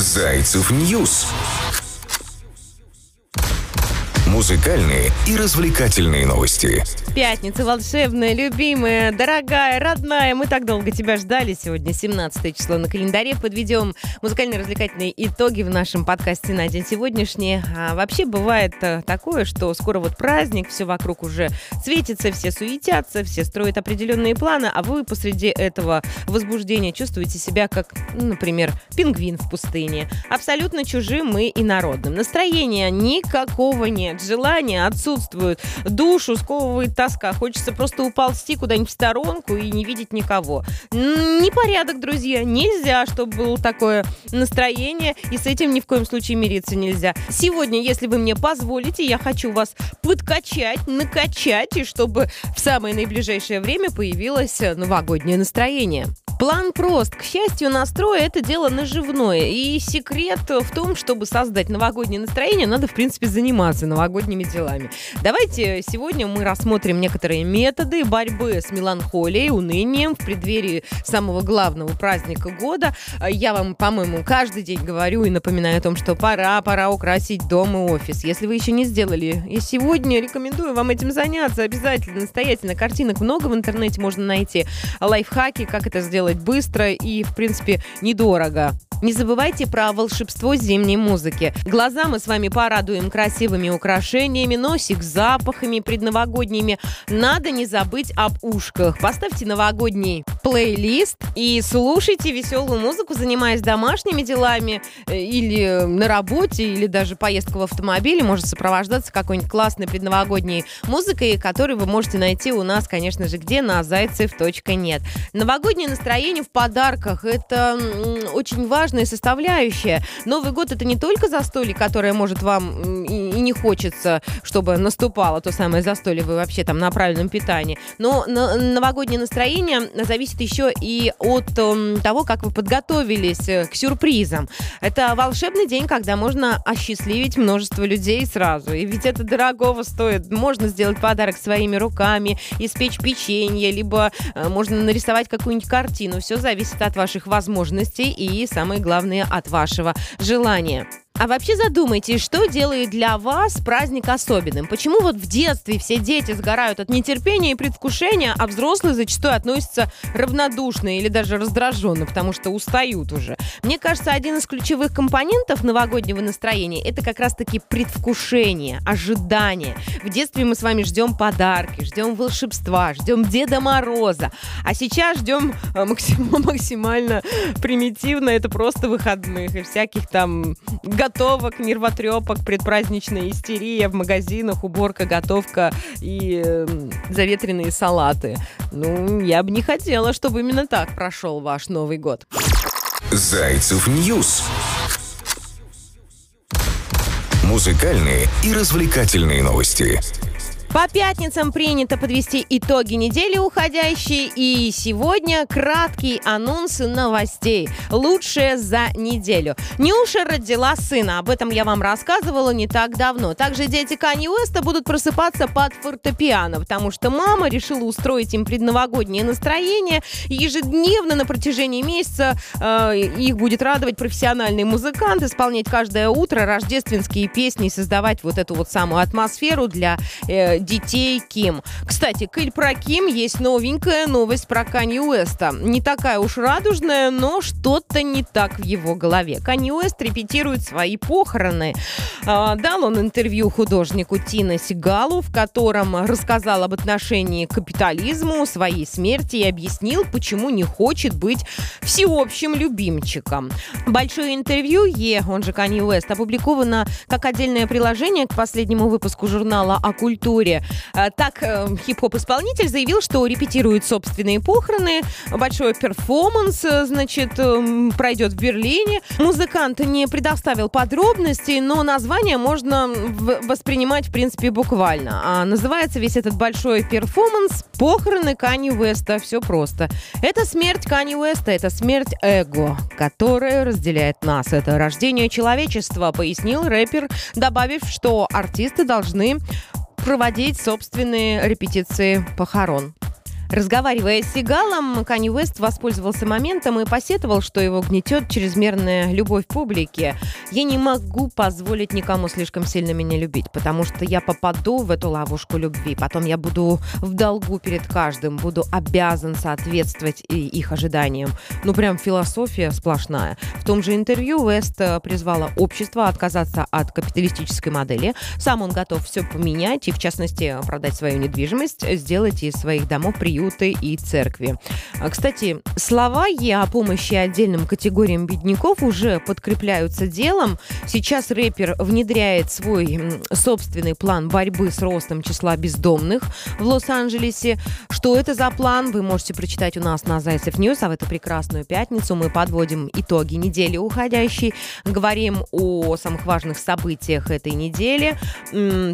Зайцев News. Музыкальные и развлекательные новости. Пятница волшебная, любимая, дорогая, родная. Мы так долго тебя ждали. Сегодня 17 число на календаре. Подведем музыкально-развлекательные итоги в нашем подкасте на день сегодняшний. А вообще бывает э, такое, что скоро вот праздник, все вокруг уже светится, все суетятся, все строят определенные планы, а вы посреди этого возбуждения чувствуете себя как, например, пингвин в пустыне. Абсолютно чужим и инородным. Настроения никакого нет желания отсутствуют, душу сковывает тоска, хочется просто уползти куда-нибудь в сторонку и не видеть никого. Непорядок, друзья, нельзя, чтобы было такое настроение, и с этим ни в коем случае мириться нельзя. Сегодня, если вы мне позволите, я хочу вас подкачать, накачать, и чтобы в самое наиближайшее время появилось новогоднее настроение. План прост. К счастью, настрой – это дело наживное. И секрет в том, чтобы создать новогоднее настроение, надо, в принципе, заниматься новогодними делами. Давайте сегодня мы рассмотрим некоторые методы борьбы с меланхолией, унынием в преддверии самого главного праздника года. Я вам, по-моему, каждый день говорю и напоминаю о том, что пора, пора украсить дом и офис. Если вы еще не сделали, и сегодня рекомендую вам этим заняться обязательно, настоятельно. Картинок много в интернете можно найти. Лайфхаки, как это сделать сделать быстро и, в принципе, недорого. Не забывайте про волшебство зимней музыки. Глаза мы с вами порадуем красивыми украшениями, носик запахами предновогодними. Надо не забыть об ушках. Поставьте новогодний плейлист и слушайте веселую музыку, занимаясь домашними делами э, или на работе, или даже поездка в автомобиле может сопровождаться какой-нибудь классной предновогодней музыкой, которую вы можете найти у нас, конечно же, где? На зайцев.нет. Новогоднее настроение в подарках – это очень важная составляющая. Новый год это не только застолье, которое может вам и, не хочется, чтобы наступало то самое застолье, вы вообще там на правильном питании. Но новогоднее настроение зависит еще и от um, того, как вы подготовились э, к сюрпризам. Это волшебный день, когда можно осчастливить множество людей сразу. И ведь это дорогого стоит. Можно сделать подарок своими руками, испечь печенье, либо э, можно нарисовать какую-нибудь картину. Все зависит от ваших возможностей и, самое главное, от вашего желания. А вообще задумайтесь, что делает для вас праздник особенным? Почему вот в детстве все дети сгорают от нетерпения и предвкушения, а взрослые зачастую относятся равнодушно или даже раздраженно, потому что устают уже? Мне кажется, один из ключевых компонентов новогоднего настроения – это как раз-таки предвкушение, ожидание. В детстве мы с вами ждем подарки, ждем волшебства, ждем Деда Мороза, а сейчас ждем э, максимально примитивно, это просто выходных и всяких там готовок, нервотрепок, предпраздничная истерия в магазинах, уборка, готовка и э, заветренные салаты. Ну, я бы не хотела, чтобы именно так прошел ваш Новый год. Зайцев News. Музыкальные и развлекательные новости. По пятницам принято подвести итоги недели уходящей, и сегодня краткий анонс новостей. Лучшее за неделю. Нюша родила сына, об этом я вам рассказывала не так давно. Также дети Кани Уэста будут просыпаться под фортепиано, потому что мама решила устроить им предновогоднее настроение. Ежедневно на протяжении месяца э, их будет радовать профессиональный музыкант, исполнять каждое утро рождественские песни и создавать вот эту вот самую атмосферу для э, детей Ким. Кстати, Кэль про Ким есть новенькая новость про Канье Уэста. Не такая уж радужная, но что-то не так в его голове. Канье Уэст репетирует свои похороны. А, дал он интервью художнику Тина Сигалу, в котором рассказал об отношении к капитализму, своей смерти и объяснил, почему не хочет быть всеобщим любимчиком. Большое интервью Е, он же Канье Уэст, опубликовано как отдельное приложение к последнему выпуску журнала о культуре культуре. А, так, э, хип-хоп-исполнитель заявил, что репетирует собственные похороны. Большой перформанс, э, значит, эм, пройдет в Берлине. Музыкант не предоставил подробностей, но название можно воспринимать, в принципе, буквально. А называется весь этот большой перформанс «Похороны Кани Уэста». Все просто. Это смерть Кани Уэста, это смерть эго, которая разделяет нас. Это рождение человечества, пояснил рэпер, добавив, что артисты должны проводить собственные репетиции похорон. Разговаривая с Сигалом, Канни Уэст воспользовался моментом и посетовал, что его гнетет чрезмерная любовь публики. «Я не могу позволить никому слишком сильно меня любить, потому что я попаду в эту ловушку любви. Потом я буду в долгу перед каждым, буду обязан соответствовать их ожиданиям». Ну, прям философия сплошная. В том же интервью Уэст э, призвала общество отказаться от капиталистической модели. Сам он готов все поменять и, в частности, продать свою недвижимость, сделать из своих домов приют приюты и церкви. А, кстати, слова Йе о помощи отдельным категориям бедняков уже подкрепляются делом. Сейчас рэпер внедряет свой собственный план борьбы с ростом числа бездомных в Лос-Анджелесе. Что это за план, вы можете прочитать у нас на Зайцев News, а в эту прекрасную пятницу мы подводим итоги недели уходящей, говорим о самых важных событиях этой недели.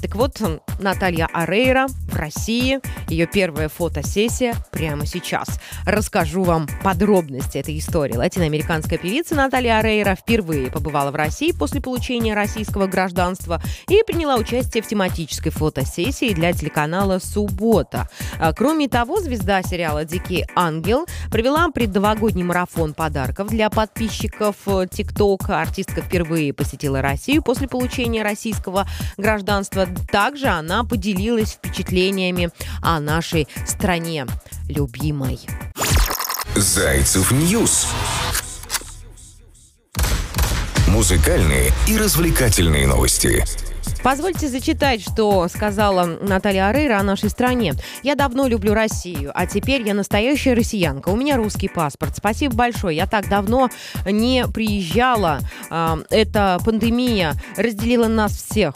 Так вот, Наталья Орейро в России, ее первая фотосессия сессия прямо сейчас. Расскажу вам подробности этой истории. Латиноамериканская певица Наталья Арейра впервые побывала в России после получения российского гражданства и приняла участие в тематической фотосессии для телеканала «Суббота». А, кроме того, звезда сериала «Дикий ангел» провела предновогодний марафон подарков для подписчиков ТикТок. Артистка впервые посетила Россию после получения российского гражданства. Также она поделилась впечатлениями о нашей стране любимой. Зайцев News. Музыкальные и развлекательные новости. Позвольте зачитать, что сказала Наталья Орейро о нашей стране. «Я давно люблю Россию, а теперь я настоящая россиянка. У меня русский паспорт. Спасибо большое. Я так давно не приезжала. Эта пандемия разделила нас всех.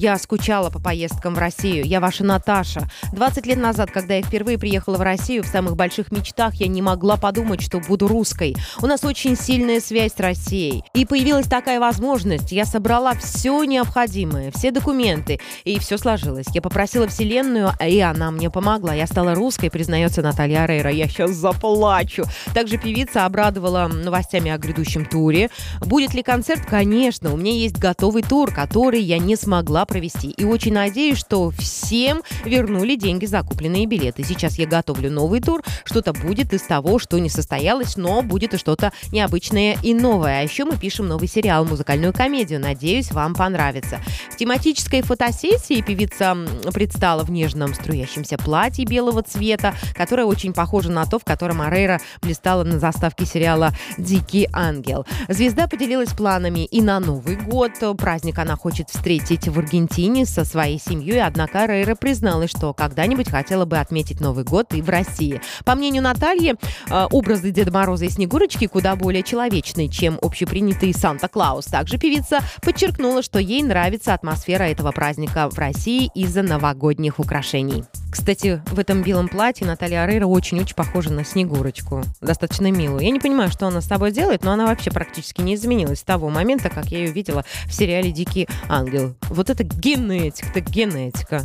Я скучала по поездкам в Россию. Я ваша Наташа. 20 лет назад, когда я впервые приехала в Россию, в самых больших мечтах я не могла подумать, что буду русской. У нас очень сильная связь с Россией. И появилась такая возможность. Я собрала все необходимое, все документы, и все сложилось. Я попросила Вселенную, и она мне помогла. Я стала русской, признается Наталья Рейра. Я сейчас заплачу. Также певица обрадовала новостями о грядущем туре. Будет ли концерт? Конечно. У меня есть готовый тур, который я не смогла провести. И очень надеюсь, что всем вернули деньги за купленные билеты. Сейчас я готовлю новый тур. Что-то будет из того, что не состоялось, но будет и что-то необычное и новое. А еще мы пишем новый сериал, музыкальную комедию. Надеюсь, вам понравится. В тематической фотосессии певица предстала в нежном струящемся платье белого цвета, которое очень похоже на то, в котором Арейра блистала на заставке сериала «Дикий ангел». Звезда поделилась планами и на Новый год. Праздник она хочет встретить в Аргентине со своей семьей, однако Рейра призналась, что когда-нибудь хотела бы отметить Новый год и в России. По мнению Натальи, э, образы Деда Мороза и Снегурочки куда более человечны, чем общепринятый Санта-Клаус. Также певица подчеркнула, что ей нравится атмосфера этого праздника в России из-за новогодних украшений. Кстати, в этом белом платье Наталья Арейра очень-очень похожа на Снегурочку. Достаточно милую. Я не понимаю, что она с тобой делает, но она вообще практически не изменилась с того момента, как я ее видела в сериале «Дикий ангел». Вот это генетика, это генетика.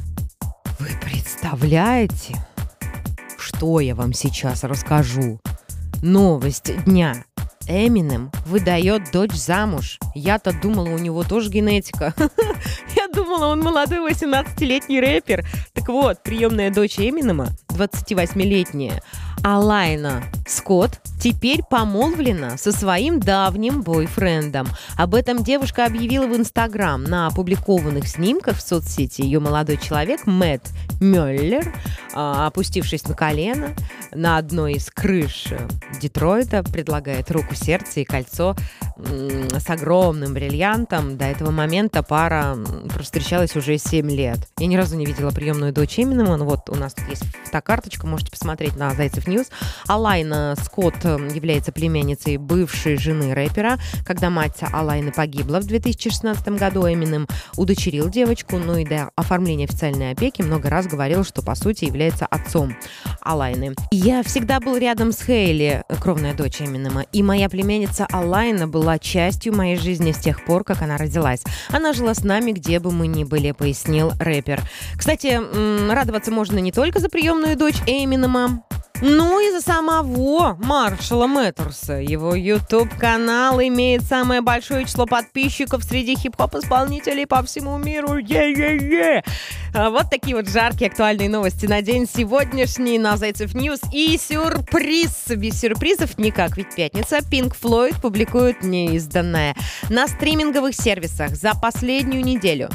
Вы представляете, что я вам сейчас расскажу? Новость дня. Эминем выдает дочь замуж. Я-то думала, у него тоже генетика. Я думала, он молодой 18-летний рэпер. Так вот, приемная дочь Эминема, 28-летняя, Алайна Скотт теперь помолвлена со своим давним бойфрендом. Об этом девушка объявила в Инстаграм. На опубликованных снимках в соцсети ее молодой человек Мэтт Мюллер, а, опустившись на колено на одной из крыш Детройта, предлагает руку, сердце и кольцо с огромным бриллиантом. До этого момента пара встречалась уже 7 лет. Я ни разу не видела приемную дочь Эминема. Ну вот у нас тут есть фотокарточка, можете посмотреть на Зайцев News. Алайна Скотт является племянницей бывшей жены рэпера. Когда мать Алайны погибла в 2016 году, Эминем удочерил девочку, ну и до оформления официальной опеки много раз говорил, что по сути является отцом Алайны. Я всегда был рядом с Хейли, кровная дочь Эминема, и моя племянница Алайна была частью моей жизни с тех пор, как она родилась. Она жила с нами, где бы мы ни были, пояснил рэпер. Кстати, радоваться можно не только за приемную дочь Эминема, Ну и за самого Маршала Мэттерса. Его YouTube-канал имеет самое большое число подписчиков среди хип-хоп-исполнителей по всему миру. Е-е-е! А вот такие вот жаркие актуальные новости на день сегодняшний на Зайцев News. И сюрприз! Без сюрпризов никак, ведь пятница. Pink Floyd публикует неизданное. На стриминговых сервисах за последнюю неделю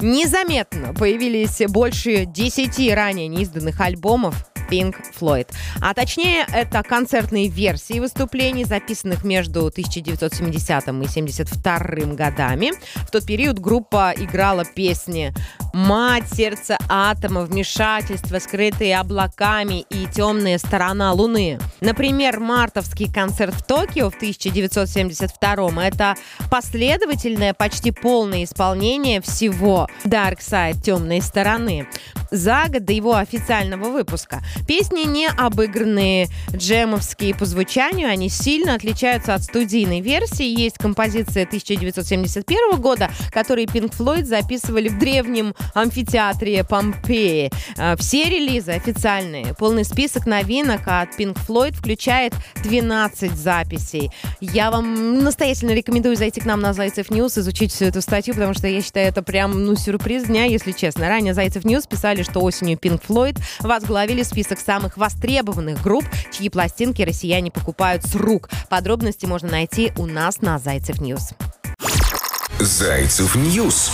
незаметно появились больше 10 ранее неизданных альбомов Pink Floyd. А точнее, это концертные версии выступлений, записанных между 1970 и 72 годами. В тот период группа играла песни «Мать, сердце атома», «Вмешательство», «Скрытые облаками» и «Темная сторона Луны». Например, мартовский концерт в Токио в 1972 это последовательное, почти полное исполнение всего Dark Side «Темной стороны» за год до его официального выпуска. Песни не обыгранные, джемовские по звучанию, они сильно отличаются от студийной версии. Есть композиция 1971 года, которые Pink Floyd записывали в древнем амфитеатре Помпеи. А, все релизы официальные. Полный список новинок от Pink Floyd включает 12 записей. Я вам настоятельно рекомендую зайти к нам на Зайцев News, изучить всю эту статью, потому что я считаю, это прям, ну, сюрприз дня, если честно. Ранее Зайцев News писали, что осенью Pink Floyd возглавили список самых востребованных групп, чьи пластинки россияне покупают с рук. Подробности можно найти у нас на Зайцев News. Зайцев News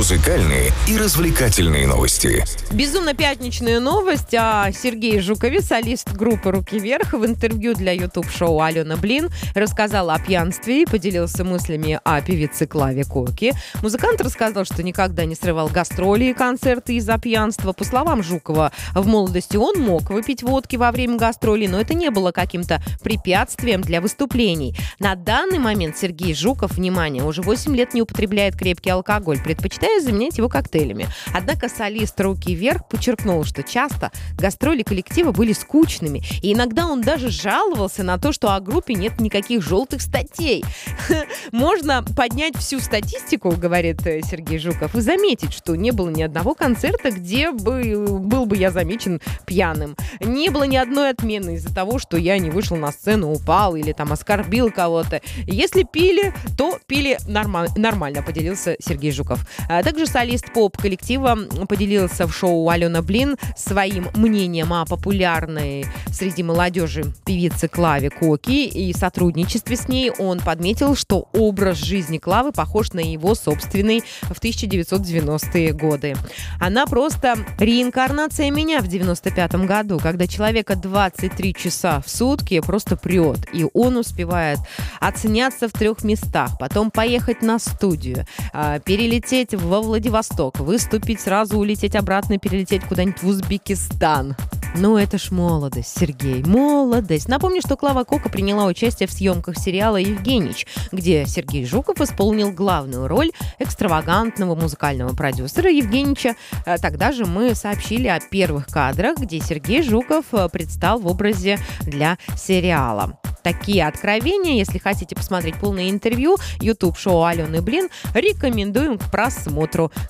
музыкальные и развлекательные новости. Безумно пятничная новость о Сергее Жукове, солист группы «Руки вверх», в интервью для YouTube-шоу «Алена Блин» рассказал о пьянстве и поделился мыслями о певице Клаве Коки. Музыкант рассказал, что никогда не срывал гастроли и концерты из-за пьянства. По словам Жукова, в молодости он мог выпить водки во время гастролей, но это не было каким-то препятствием для выступлений. На данный момент Сергей Жуков, внимание, уже 8 лет не употребляет крепкий алкоголь, предпочитая пытаясь заменять его коктейлями. Однако солист «Руки вверх» подчеркнул, что часто гастроли коллектива были скучными, и иногда он даже жаловался на то, что о группе нет никаких желтых статей. Можно поднять всю статистику, говорит э, Сергей Жуков, и заметить, что не было ни одного концерта, где бы был бы я замечен пьяным. Не было ни одной отмены из-за того, что я не вышел на сцену, упал или там оскорбил кого-то. Если пили, то пили норма- нормально, поделился Сергей Жуков. А также солист поп-коллектива поделился в шоу Алена Блин своим мнением о популярной среди молодежи певице Клаве Коки и сотрудничестве с ней. Он подметил, что образ жизни Клавы похож на его собственный в 1990-е годы. Она просто реинкарнация меня в 95 году, когда человека 23 часа в сутки просто прет, и он успевает оценяться в трех местах, потом поехать на студию, а, перелететь во Владивосток, выступить, сразу улететь обратно, перелететь куда-нибудь в Узбекистан. Ну, это ж молодость, Сергей, молодость. Напомню, что Клава Кока приняла участие в съемках сериала «Евгенич», где Сергей Жуков исполнил главную роль экстравагантного музыкального продюсера Евгенича. Э, тогда же мы сообщили о первых кадрах, где Сергей Жуков э, предстал в образе для сериала такие откровения. Если хотите посмотреть полное интервью, YouTube-шоу Алены Блин рекомендуем к просмотру.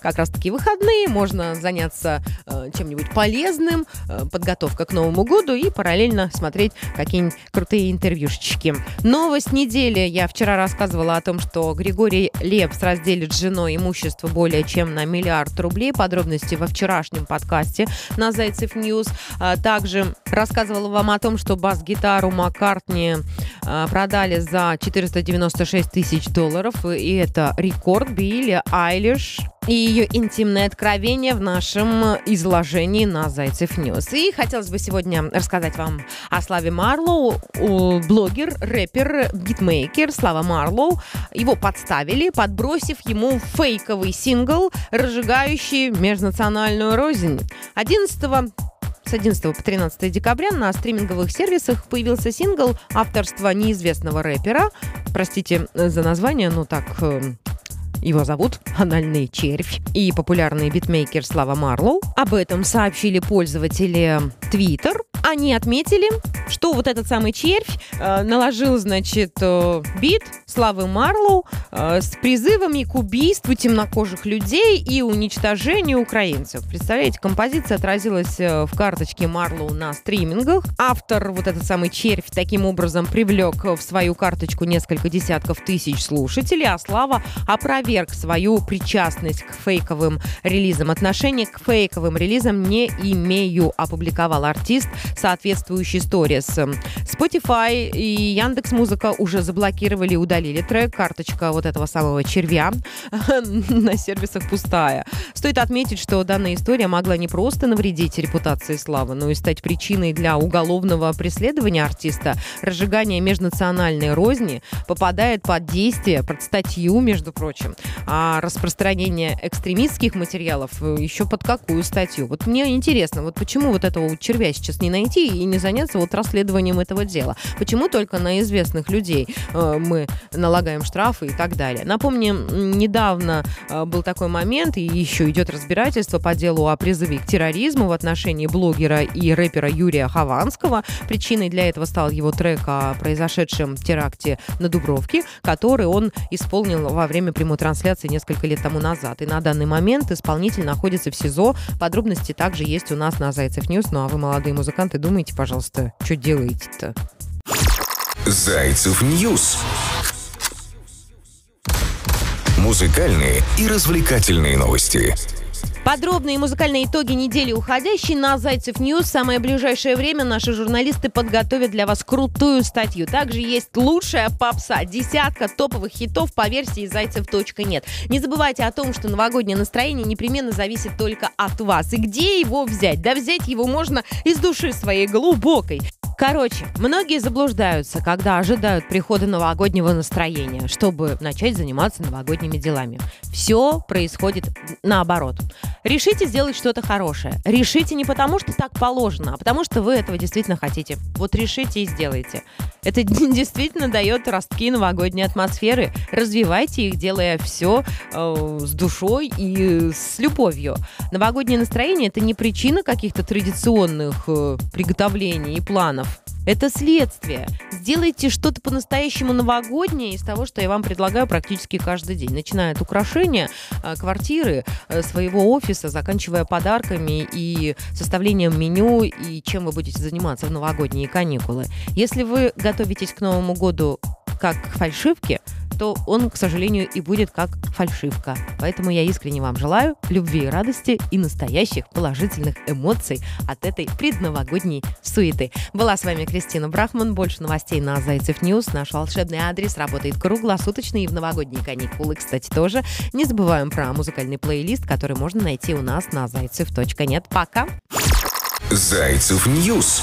Как раз-таки выходные, можно заняться э, чем-нибудь полезным, э, подготовка к Новому году и параллельно смотреть какие-нибудь крутые интервьюшечки. Новость недели. Я вчера рассказывала о том, что Григорий Лепс разделит с женой имущество более чем на миллиард рублей. Подробности во вчерашнем подкасте на Зайцев News. А также рассказывала вам о том, что бас-гитару Маккартни Э, продали за 496 тысяч долларов, и это рекорд Билли Айлиш и ее интимное откровение в нашем изложении на Зайцев News. И хотелось бы сегодня рассказать вам о Славе Марлоу, блогер, рэпер, битмейкер Слава Марлоу. Его подставили, подбросив ему фейковый сингл, разжигающий межнациональную рознь. 11 с 11 по 13 декабря на стриминговых сервисах появился сингл авторства неизвестного рэпера. Простите за название, но так э, его зовут Анальный Червь и популярный битмейкер Слава Марлоу. Об этом сообщили пользователи Twitter. они отметили, что вот этот самый червь э, наложил, значит, э, бит Славы Марлоу э, с призывами к убийству темнокожих людей и уничтожению украинцев. Представляете, композиция отразилась э, в карточке Марлоу на стримингах. Автор, вот этот самый червь, таким образом привлек в свою карточку несколько десятков тысяч слушателей, а Слава опроверг свою причастность к фейковым релизам. Отношение к фейковым релизам не имею, опубликовал артист соответствующий сторис. Spotify и Яндекс Музыка уже заблокировали и удалили трек. Карточка вот этого самого червя на сервисах пустая. Стоит отметить, что данная история могла не просто навредить репутации Славы, но и стать причиной для уголовного преследования артиста. Разжигание межнациональной розни попадает под действие, под статью, между прочим. А распространение экстремистских материалов э, еще под какую статью? Вот мне интересно, вот почему вот этого червя сейчас не найти и не заняться вот расследованием этого дела? Почему только на известных людей э, мы налагаем штрафы и так далее? Напомним, недавно э, был такой момент, и еще идет разбирательство по делу о призыве к терроризму в отношении блогера и рэпера Юрия Хованского. Причиной для этого стал его трек о произошедшем теракте на Дубровке, который он исполнил во время прямой трансляции несколько лет тому назад. И на данный момент исполнитель находится в СИЗО. Подробности также есть у нас на Зайцев News. Ну а вы, молодые музыканты, думайте, пожалуйста, что делаете-то? Зайцев News. Музыкальные и развлекательные новости. Подробные музыкальные итоги недели уходящей на Зайцев News. Самое ближайшее время наши журналисты подготовят для вас крутую статью. Также есть лучшая попса. Десятка топовых хитов по версии зайцев.net. Не забывайте о том, что новогоднее настроение непременно зависит только от вас. И где его взять? Да взять его можно из души своей глубокой. Короче, многие заблуждаются, когда ожидают прихода новогоднего настроения, чтобы начать заниматься новогодними делами. Все происходит наоборот. Решите сделать что-то хорошее. Решите не потому, что так положено, а потому что вы этого действительно хотите. Вот решите и сделайте. Это действительно дает ростки новогодней атмосферы. Развивайте их, делая все э, с душой и с любовью. Новогоднее настроение это не причина каких-то традиционных э, приготовлений и планов. Это следствие. Сделайте что-то по-настоящему новогоднее из того, что я вам предлагаю практически каждый день. Начиная от украшения э, квартиры, э, своего офиса, заканчивая подарками и составлением меню и чем вы будете заниматься в новогодние каникулы. Если вы готовитесь к Новому году как к фальшивке, то он, к сожалению, и будет как фальшивка. Поэтому я искренне вам желаю любви и радости и настоящих положительных эмоций от этой предновогодней суеты. Была с вами Кристина Брахман. Больше новостей на Зайцев News. Наш волшебный адрес работает круглосуточно и в новогодние каникулы, кстати, тоже. Не забываем про музыкальный плейлист, который можно найти у нас на зайцев.net. Пока! Зайцев News